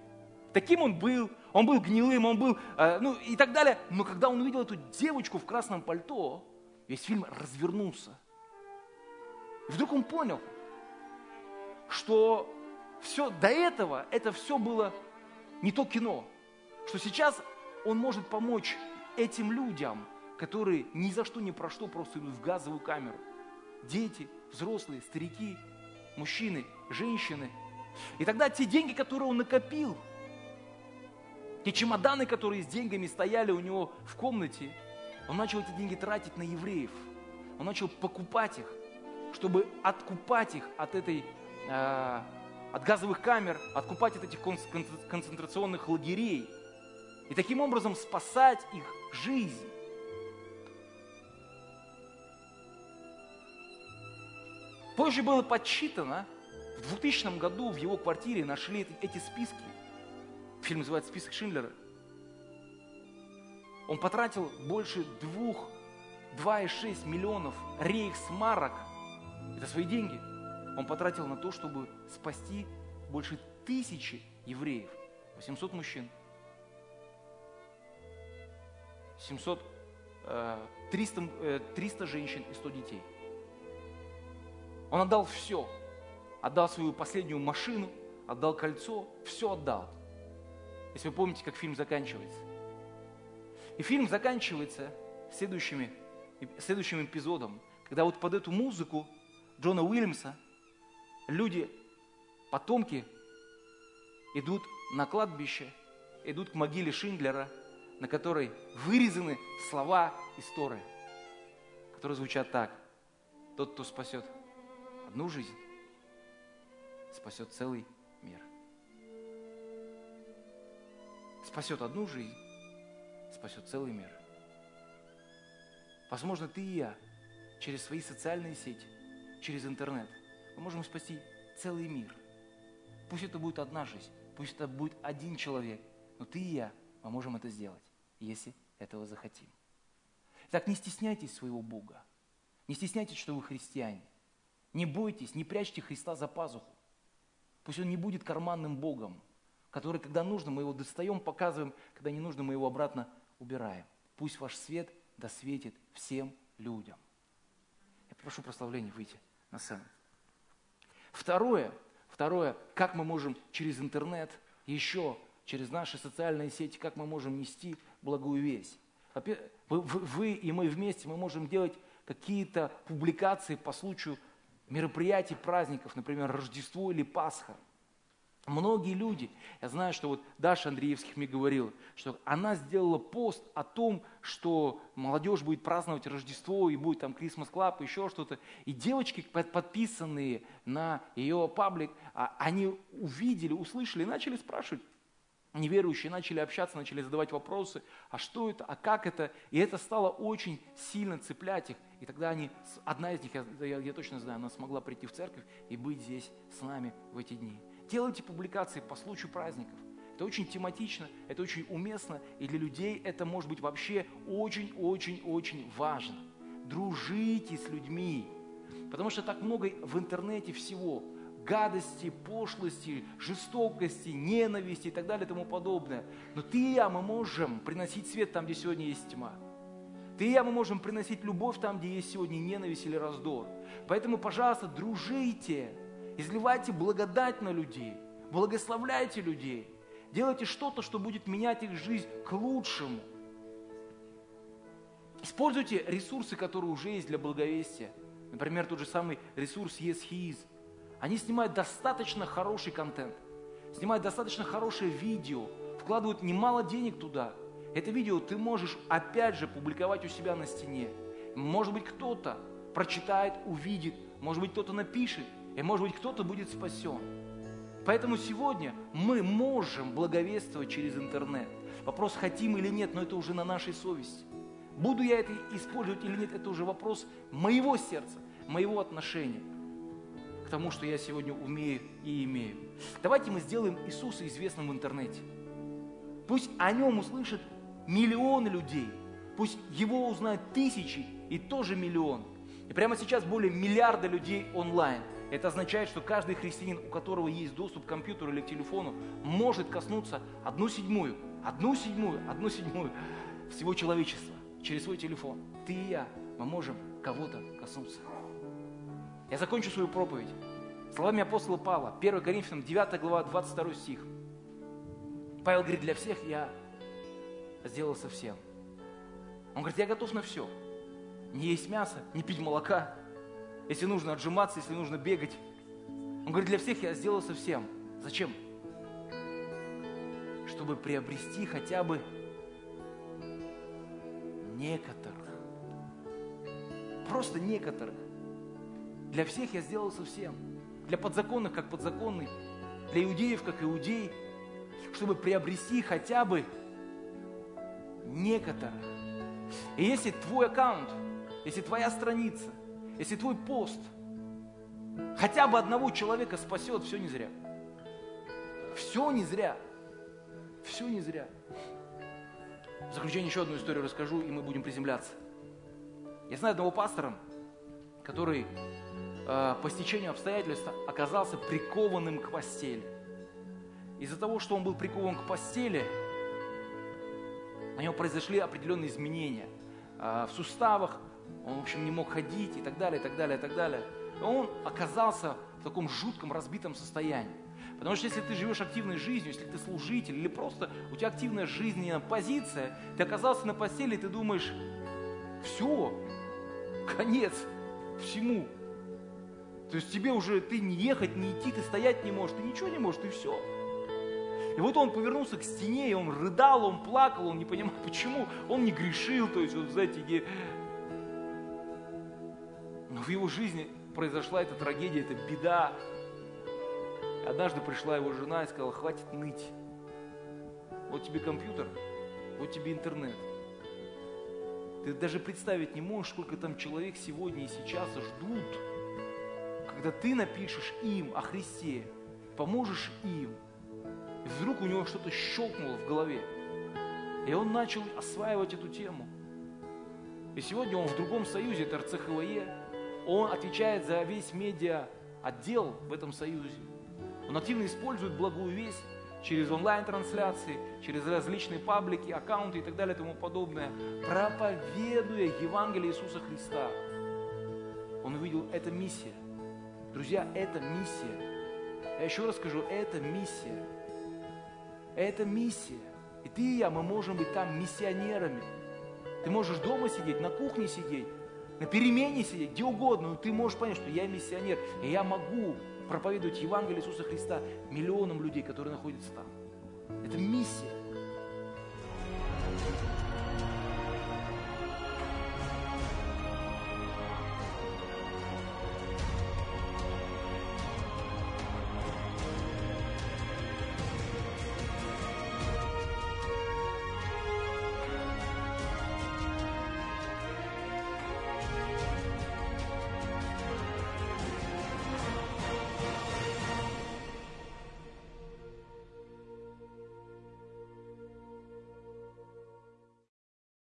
Таким он был, он был гнилым, он был, э, ну и так далее. Но когда он увидел эту девочку в красном пальто, весь фильм развернулся. И вдруг он понял, что все до этого, это все было не то кино, что сейчас он может помочь этим людям, которые ни за что ни про что просто идут в газовую камеру. Дети, взрослые, старики, мужчины, женщины. И тогда те деньги, которые он накопил, те чемоданы, которые с деньгами стояли у него в комнате, он начал эти деньги тратить на евреев. Он начал покупать их чтобы откупать их от этой, э, от газовых камер, откупать от этих концентрационных лагерей и таким образом спасать их жизнь. Позже было подсчитано, в 2000 году в его квартире нашли эти списки. Фильм называется «Список Шиндлера». Он потратил больше двух, 2,6 миллионов рейхсмарок – это свои деньги. Он потратил на то, чтобы спасти больше тысячи евреев, 800 мужчин, 700, 300, 300 женщин и 100 детей. Он отдал все. Отдал свою последнюю машину, отдал кольцо, все отдал. Если вы помните, как фильм заканчивается. И фильм заканчивается следующими, следующим эпизодом, когда вот под эту музыку Джона Уильямса, люди, потомки, идут на кладбище, идут к могиле Шиндлера, на которой вырезаны слова истории, которые звучат так. Тот, кто спасет одну жизнь, спасет целый мир. Спасет одну жизнь, спасет целый мир. Возможно, ты и я через свои социальные сети – через интернет, мы можем спасти целый мир. Пусть это будет одна жизнь, пусть это будет один человек, но ты и я, мы можем это сделать, если этого захотим. Так не стесняйтесь своего Бога. Не стесняйтесь, что вы христиане. Не бойтесь, не прячьте Христа за пазуху. Пусть Он не будет карманным Богом, который, когда нужно, мы его достаем, показываем, когда не нужно, мы его обратно убираем. Пусть ваш свет досветит всем людям. Я прошу прославления выйти на сцену. Второе, второе, как мы можем через интернет, еще через наши социальные сети, как мы можем нести благую весть. Вы, вы и мы вместе, мы можем делать какие-то публикации по случаю мероприятий, праздников, например, Рождество или Пасха. Многие люди, я знаю, что вот Даша Андреевских мне говорила, что она сделала пост о том, что молодежь будет праздновать Рождество и будет там Christmas Club, еще что-то. И девочки, подписанные на ее паблик, а, они увидели, услышали и начали спрашивать, неверующие начали общаться, начали задавать вопросы, а что это, а как это, и это стало очень сильно цеплять их. И тогда они, одна из них, я, я, я точно знаю, она смогла прийти в церковь и быть здесь с нами в эти дни. Делайте публикации по случаю праздников. Это очень тематично, это очень уместно, и для людей это может быть вообще очень-очень-очень важно. Дружите с людьми, потому что так много в интернете всего – гадости, пошлости, жестокости, ненависти и так далее и тому подобное. Но ты и я, мы можем приносить свет там, где сегодня есть тьма. Ты и я, мы можем приносить любовь там, где есть сегодня ненависть или раздор. Поэтому, пожалуйста, дружите, изливайте благодать на людей, благословляйте людей, делайте что-то, что будет менять их жизнь к лучшему. Используйте ресурсы, которые уже есть для благовестия. Например, тот же самый ресурс Yes He Is – они снимают достаточно хороший контент, снимают достаточно хорошее видео, вкладывают немало денег туда. Это видео ты можешь опять же публиковать у себя на стене. Может быть кто-то прочитает, увидит, может быть кто-то напишет, и может быть кто-то будет спасен. Поэтому сегодня мы можем благовествовать через интернет. Вопрос, хотим или нет, но это уже на нашей совести. Буду я это использовать или нет, это уже вопрос моего сердца, моего отношения тому, что я сегодня умею и имею. Давайте мы сделаем Иисуса известным в интернете. Пусть о нем услышат миллионы людей. Пусть его узнают тысячи и тоже миллион. И прямо сейчас более миллиарда людей онлайн. Это означает, что каждый христианин, у которого есть доступ к компьютеру или к телефону, может коснуться одну седьмую, одну седьмую, одну седьмую всего человечества через свой телефон. Ты и я, мы можем кого-то коснуться. Я закончу свою проповедь словами апостола Павла, 1 Коринфянам 9 глава, 22 стих. Павел говорит, для всех я сделал совсем. Он говорит, я готов на все. Не есть мясо, не пить молока, если нужно отжиматься, если нужно бегать. Он говорит, для всех я сделал совсем. Зачем? Чтобы приобрести хотя бы некоторых. Просто некоторых. Для всех я сделал совсем. Для подзаконных, как подзаконный. Для иудеев, как иудей. Чтобы приобрести хотя бы некоторых. И если твой аккаунт, если твоя страница, если твой пост хотя бы одного человека спасет, все не зря. Все не зря. Все не зря. В заключение еще одну историю расскажу, и мы будем приземляться. Я знаю одного пастора, который э, по стечению обстоятельств оказался прикованным к постели. Из-за того, что он был прикован к постели, у него произошли определенные изменения э, в суставах, он, в общем, не мог ходить и так далее, и так далее, и так далее. Он оказался в таком жутком, разбитом состоянии. Потому что если ты живешь активной жизнью, если ты служитель, или просто у тебя активная жизненная позиция, ты оказался на постели, и ты думаешь, все, конец всему. То есть тебе уже, ты не ехать, не идти, ты стоять не можешь, ты ничего не можешь, ты все. И вот он повернулся к стене, и он рыдал, он плакал, он не понимал, (laughs) почему. Он не грешил, то есть, вот, знаете, не... Но в его жизни произошла эта трагедия, эта беда. Однажды пришла его жена и сказала, хватит ныть. Вот тебе компьютер, вот тебе интернет. Ты даже представить не можешь, сколько там человек сегодня и сейчас ждут, когда ты напишешь им о Христе, поможешь им, и вдруг у него что-то щелкнуло в голове, и он начал осваивать эту тему. И сегодня он в другом союзе, это РЦХВЕ. Он отвечает за весь медиа отдел в этом союзе. Он активно использует благую весть через онлайн-трансляции, через различные паблики, аккаунты и так далее и тому подобное, проповедуя Евангелие Иисуса Христа. Он увидел, это миссия. Друзья, это миссия. Я еще раз скажу, это миссия. Это миссия. И ты и я, мы можем быть там миссионерами. Ты можешь дома сидеть, на кухне сидеть, на перемене сидеть, где угодно, но ты можешь понять, что я миссионер, и я могу проповедовать Евангелие Иисуса Христа миллионам людей, которые находятся там. Это миссия.